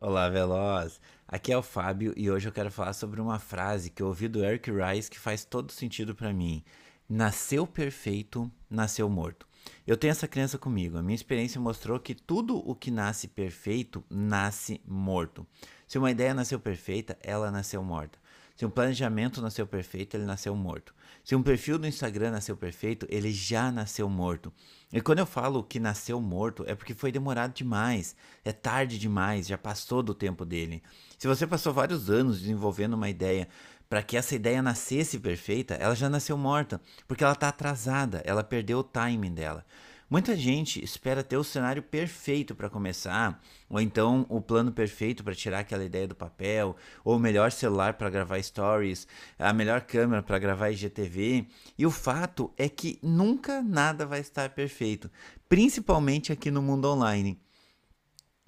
Olá, Veloz! Aqui é o Fábio e hoje eu quero falar sobre uma frase que eu ouvi do Eric Rice que faz todo sentido para mim. Nasceu perfeito, nasceu morto. Eu tenho essa crença comigo. A minha experiência mostrou que tudo o que nasce perfeito nasce morto. Se uma ideia nasceu perfeita, ela nasceu morta. Se um planejamento nasceu perfeito, ele nasceu morto. Se um perfil do Instagram nasceu perfeito, ele já nasceu morto. E quando eu falo que nasceu morto, é porque foi demorado demais, é tarde demais, já passou do tempo dele. Se você passou vários anos desenvolvendo uma ideia para que essa ideia nascesse perfeita, ela já nasceu morta, porque ela está atrasada, ela perdeu o timing dela. Muita gente espera ter o cenário perfeito para começar, ou então o plano perfeito para tirar aquela ideia do papel, ou o melhor celular para gravar stories, a melhor câmera para gravar IGTV. E o fato é que nunca nada vai estar perfeito, principalmente aqui no mundo online.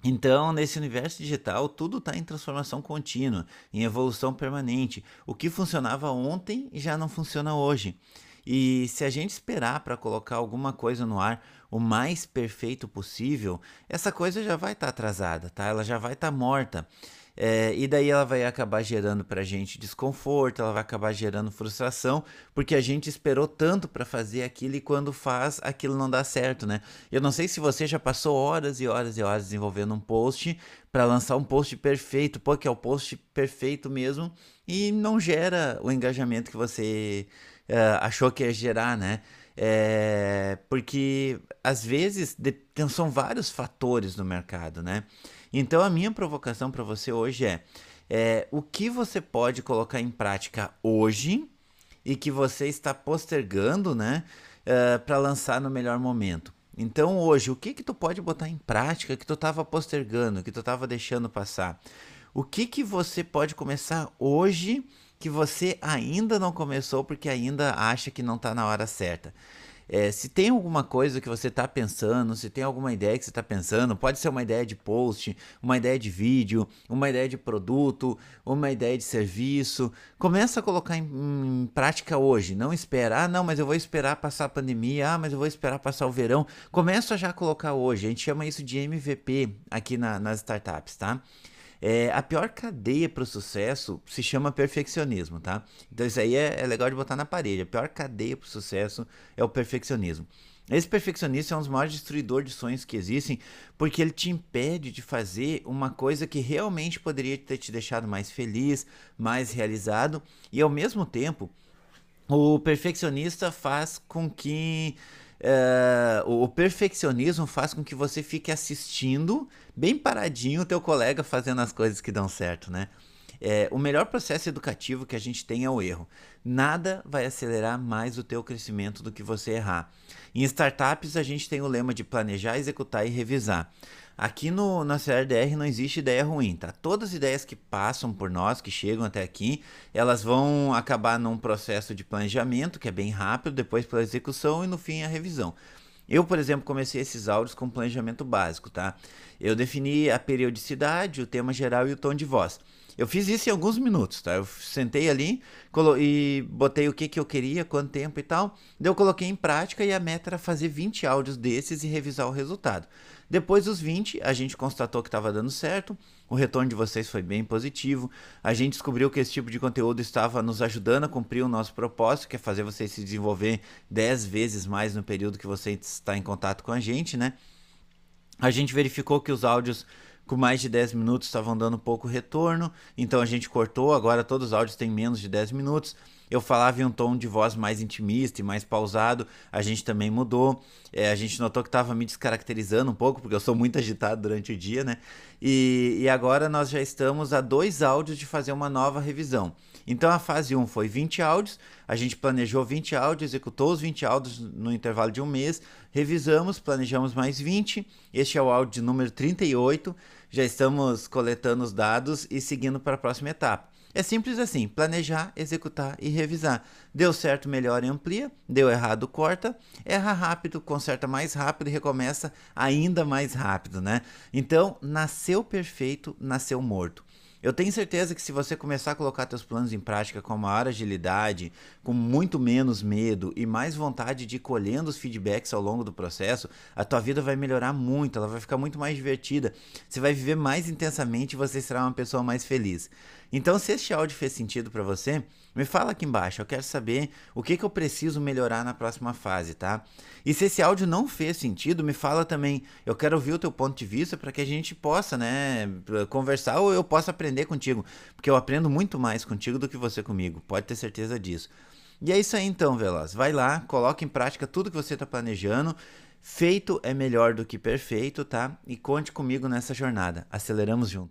Então, nesse universo digital, tudo está em transformação contínua, em evolução permanente. O que funcionava ontem já não funciona hoje. E se a gente esperar para colocar alguma coisa no ar o mais perfeito possível, essa coisa já vai estar tá atrasada, tá? Ela já vai estar tá morta. É, e daí ela vai acabar gerando para a gente desconforto, ela vai acabar gerando frustração, porque a gente esperou tanto para fazer aquilo e quando faz, aquilo não dá certo, né? Eu não sei se você já passou horas e horas e horas desenvolvendo um post para lançar um post perfeito, pô, que é o post perfeito mesmo, e não gera o engajamento que você uh, achou que ia gerar, né? É, porque às vezes de, são vários fatores no mercado, né? Então a minha provocação para você hoje é, é o que você pode colocar em prática hoje e que você está postergando, né, uh, para lançar no melhor momento. Então hoje, o que que tu pode botar em prática que tu estava postergando, que tu estava deixando passar? O que que você pode começar hoje que você ainda não começou porque ainda acha que não está na hora certa. É, se tem alguma coisa que você está pensando, se tem alguma ideia que você está pensando, pode ser uma ideia de post, uma ideia de vídeo, uma ideia de produto, uma ideia de serviço, começa a colocar em, em prática hoje. Não espera, ah, não, mas eu vou esperar passar a pandemia, ah, mas eu vou esperar passar o verão. Começa a já colocar hoje. A gente chama isso de MVP aqui na, nas startups, tá? É, a pior cadeia para o sucesso se chama perfeccionismo, tá? Então isso aí é, é legal de botar na parede. A pior cadeia para o sucesso é o perfeccionismo. Esse perfeccionista é um dos maiores destruidores de sonhos que existem, porque ele te impede de fazer uma coisa que realmente poderia ter te deixado mais feliz, mais realizado, e ao mesmo tempo, o perfeccionista faz com que é, o perfeccionismo faz com que você fique assistindo bem paradinho o teu colega fazendo as coisas que dão certo, né? É, o melhor processo educativo que a gente tem é o erro. Nada vai acelerar mais o teu crescimento do que você errar. Em startups, a gente tem o lema de planejar, executar e revisar. Aqui no, na CRDR não existe ideia ruim, tá? Todas as ideias que passam por nós, que chegam até aqui, elas vão acabar num processo de planejamento, que é bem rápido, depois pela execução e no fim a revisão. Eu, por exemplo, comecei esses áudios com planejamento básico, tá? Eu defini a periodicidade, o tema geral e o tom de voz. Eu fiz isso em alguns minutos, tá? Eu sentei ali e botei o que, que eu queria, quanto tempo e tal. Daí eu coloquei em prática e a meta era fazer 20 áudios desses e revisar o resultado. Depois dos 20, a gente constatou que estava dando certo, o retorno de vocês foi bem positivo, a gente descobriu que esse tipo de conteúdo estava nos ajudando a cumprir o nosso propósito, que é fazer você se desenvolver 10 vezes mais no período que você está em contato com a gente, né? A gente verificou que os áudios com mais de 10 minutos estavam dando pouco retorno, então a gente cortou, agora todos os áudios têm menos de 10 minutos eu falava em um tom de voz mais intimista e mais pausado, a gente também mudou. É, a gente notou que estava me descaracterizando um pouco, porque eu sou muito agitado durante o dia, né? E, e agora nós já estamos a dois áudios de fazer uma nova revisão. Então a fase 1 foi 20 áudios, a gente planejou 20 áudios, executou os 20 áudios no intervalo de um mês, revisamos, planejamos mais 20. Este é o áudio número 38. Já estamos coletando os dados e seguindo para a próxima etapa. É simples assim: planejar, executar e revisar. Deu certo, melhora e amplia. Deu errado, corta. Erra rápido, conserta mais rápido e recomeça ainda mais rápido, né? Então, nasceu perfeito, nasceu morto. Eu tenho certeza que se você começar a colocar seus planos em prática com maior agilidade, com muito menos medo e mais vontade de ir colhendo os feedbacks ao longo do processo, a tua vida vai melhorar muito, ela vai ficar muito mais divertida. Você vai viver mais intensamente e você será uma pessoa mais feliz. Então, se este áudio fez sentido para você, me fala aqui embaixo. Eu quero saber o que, que eu preciso melhorar na próxima fase, tá? E se esse áudio não fez sentido, me fala também. Eu quero ouvir o teu ponto de vista para que a gente possa, né, conversar ou eu possa aprender contigo, porque eu aprendo muito mais contigo do que você comigo. Pode ter certeza disso. E é isso aí então, Veloz. Vai lá, coloque em prática tudo que você está planejando. Feito é melhor do que perfeito, tá? E conte comigo nessa jornada. Aceleramos juntos.